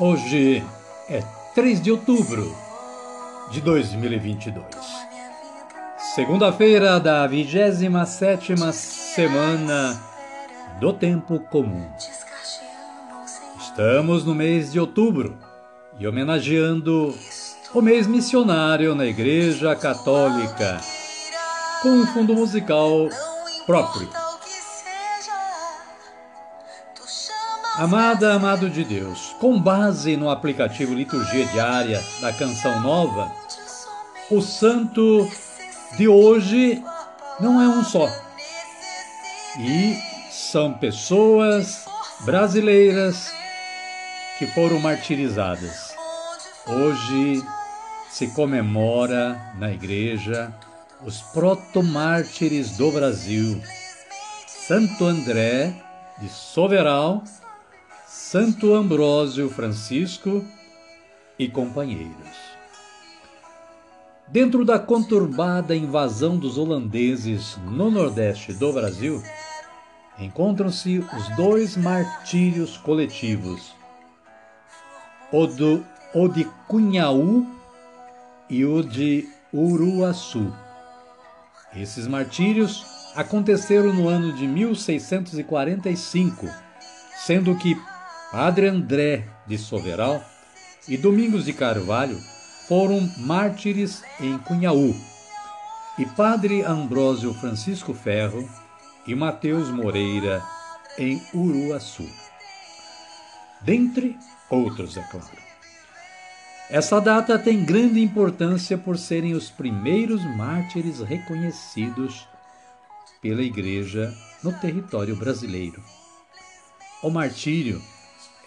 Hoje é 3 de outubro de 2022. Segunda-feira da 27 semana do tempo comum. Estamos no mês de outubro e homenageando o mês missionário na Igreja Católica com um fundo musical próprio. Amada, amado de Deus, com base no aplicativo Liturgia Diária da Canção Nova, o santo de hoje não é um só. E são pessoas brasileiras que foram martirizadas. Hoje se comemora na igreja os protomártires do Brasil. Santo André de Soveral Santo Ambrósio Francisco e companheiros. Dentro da conturbada invasão dos holandeses no nordeste do Brasil, encontram-se os dois martírios coletivos, o, do, o de Cunhaú e o de Uruaçu. Esses martírios aconteceram no ano de 1645, sendo que Padre André de Soveral e Domingos de Carvalho foram mártires em Cunhaú, e Padre Ambrósio Francisco Ferro e Mateus Moreira em Uruaçu. Dentre outros, é claro. Essa data tem grande importância por serem os primeiros mártires reconhecidos pela Igreja no território brasileiro. O martírio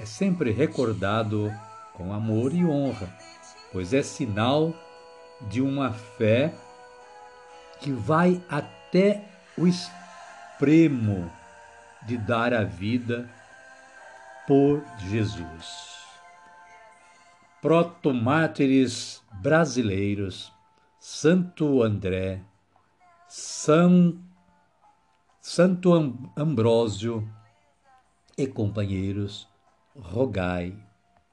é sempre recordado com amor e honra, pois é sinal de uma fé que vai até o extremo de dar a vida por Jesus. Protomártires brasileiros, Santo André, São Santo Ambrósio e companheiros, rogai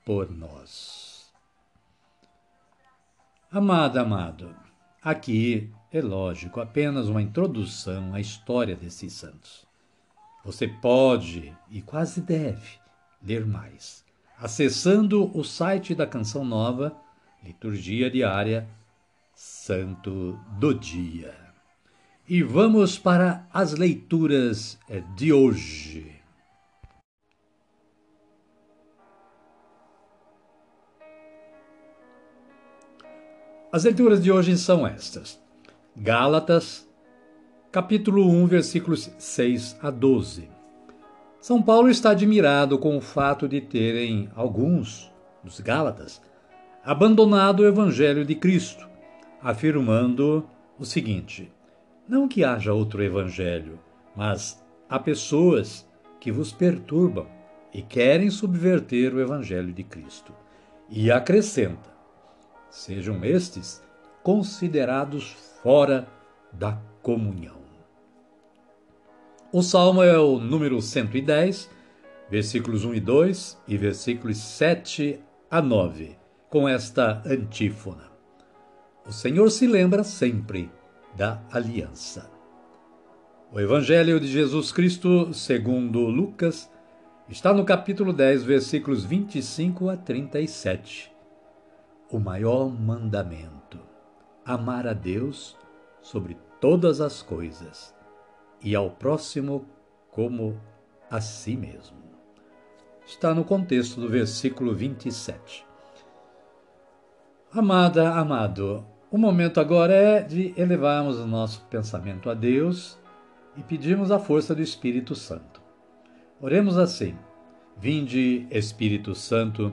por nós. Amada, amado, aqui é lógico apenas uma introdução à história desses santos. Você pode e quase deve ler mais, acessando o site da Canção Nova, Liturgia Diária, Santo do Dia. E vamos para as leituras de hoje. As leituras de hoje são estas: Gálatas, capítulo 1, versículos 6 a 12. São Paulo está admirado com o fato de terem alguns dos Gálatas abandonado o evangelho de Cristo, afirmando o seguinte: Não que haja outro evangelho, mas há pessoas que vos perturbam e querem subverter o evangelho de Cristo. E acrescenta: sejam estes considerados fora da comunhão. O salmo é o número 110, versículos 1 e 2 e versículos 7 a 9, com esta antífona: O Senhor se lembra sempre da aliança. O Evangelho de Jesus Cristo, segundo Lucas, está no capítulo 10, versículos 25 a 37. O maior mandamento: amar a Deus sobre todas as coisas e ao próximo como a si mesmo. Está no contexto do versículo 27. Amada, amado, o momento agora é de elevarmos o nosso pensamento a Deus e pedirmos a força do Espírito Santo. Oremos assim: Vinde, Espírito Santo,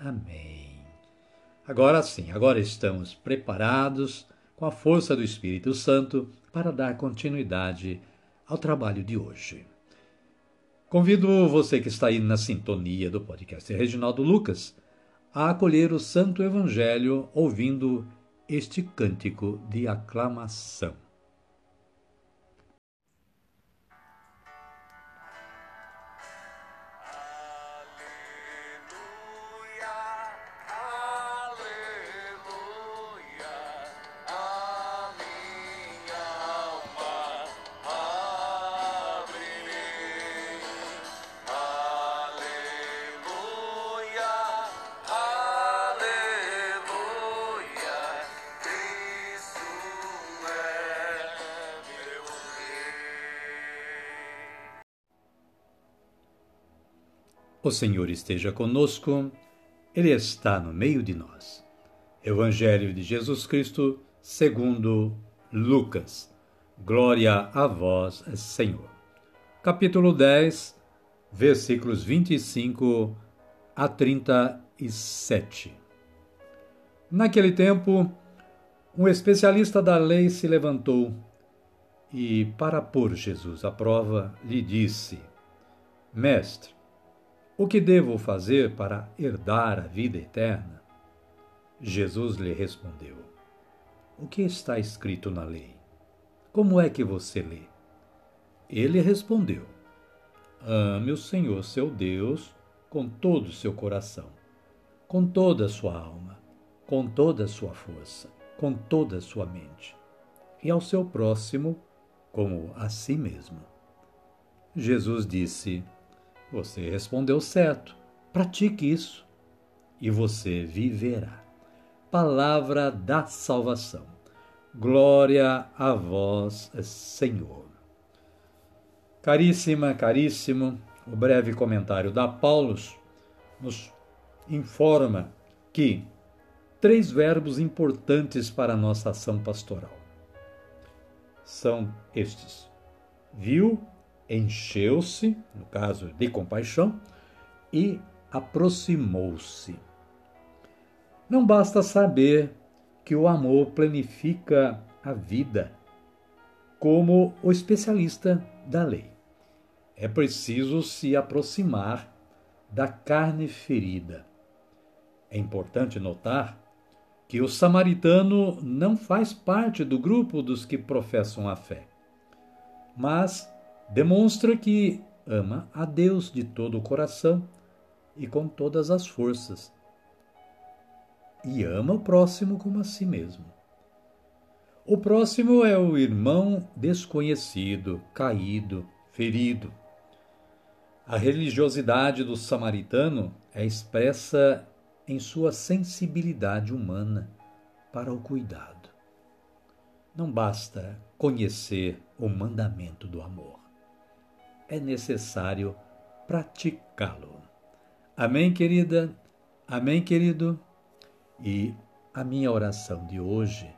Amém. Agora sim, agora estamos preparados com a força do Espírito Santo para dar continuidade ao trabalho de hoje. Convido você que está aí na sintonia do podcast Reginaldo Lucas a acolher o Santo Evangelho ouvindo este cântico de aclamação. O Senhor esteja conosco, Ele está no meio de nós. Evangelho de Jesus Cristo, segundo Lucas. Glória a vós, Senhor. Capítulo 10, versículos 25 a 37. Naquele tempo, um especialista da lei se levantou e, para pôr Jesus à prova, lhe disse: Mestre, o que devo fazer para herdar a vida eterna? Jesus lhe respondeu: O que está escrito na lei? Como é que você lê? Ele respondeu: Ame o Senhor seu Deus com todo o seu coração, com toda a sua alma, com toda a sua força, com toda a sua mente, e ao seu próximo como a si mesmo. Jesus disse: você respondeu certo. Pratique isso e você viverá. Palavra da salvação. Glória a vós, Senhor. Caríssima, caríssimo, o breve comentário da Paulus nos informa que três verbos importantes para a nossa ação pastoral são estes: viu, encheu-se, no caso de compaixão, e aproximou-se. Não basta saber que o amor planifica a vida, como o especialista da lei. É preciso se aproximar da carne ferida. É importante notar que o samaritano não faz parte do grupo dos que professam a fé, mas demonstra que ama a Deus de todo o coração e com todas as forças, e ama o próximo como a si mesmo. O próximo é o irmão desconhecido, caído, ferido. A religiosidade do samaritano é expressa em sua sensibilidade humana para o cuidado. Não basta conhecer o mandamento do amor é necessário praticá-lo. Amém, querida? Amém, querido? E a minha oração de hoje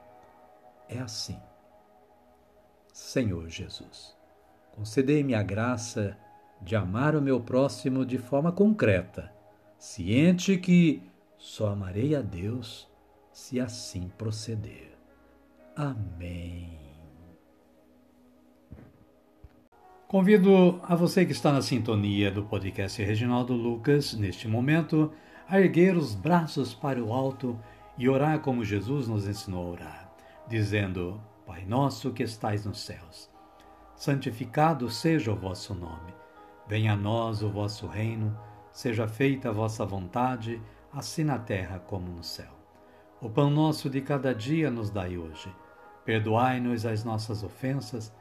é assim: Senhor Jesus, concedei-me a graça de amar o meu próximo de forma concreta, ciente que só amarei a Deus se assim proceder. Amém. Convido a você que está na sintonia do podcast Reginaldo Lucas, neste momento, a erguer os braços para o alto e orar como Jesus nos ensinou a orar, dizendo: Pai nosso que estais nos céus, santificado seja o vosso nome. Venha a nós o vosso reino, seja feita a vossa vontade, assim na terra como no céu. O pão nosso de cada dia nos dai hoje. Perdoai-nos as nossas ofensas,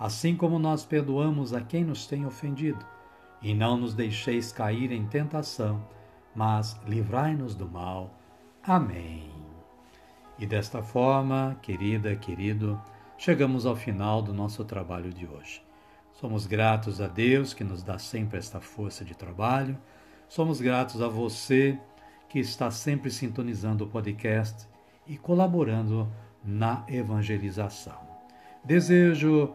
assim como nós perdoamos a quem nos tem ofendido. E não nos deixeis cair em tentação, mas livrai-nos do mal. Amém. E desta forma, querida, querido, chegamos ao final do nosso trabalho de hoje. Somos gratos a Deus que nos dá sempre esta força de trabalho. Somos gratos a você que está sempre sintonizando o podcast e colaborando na evangelização. Desejo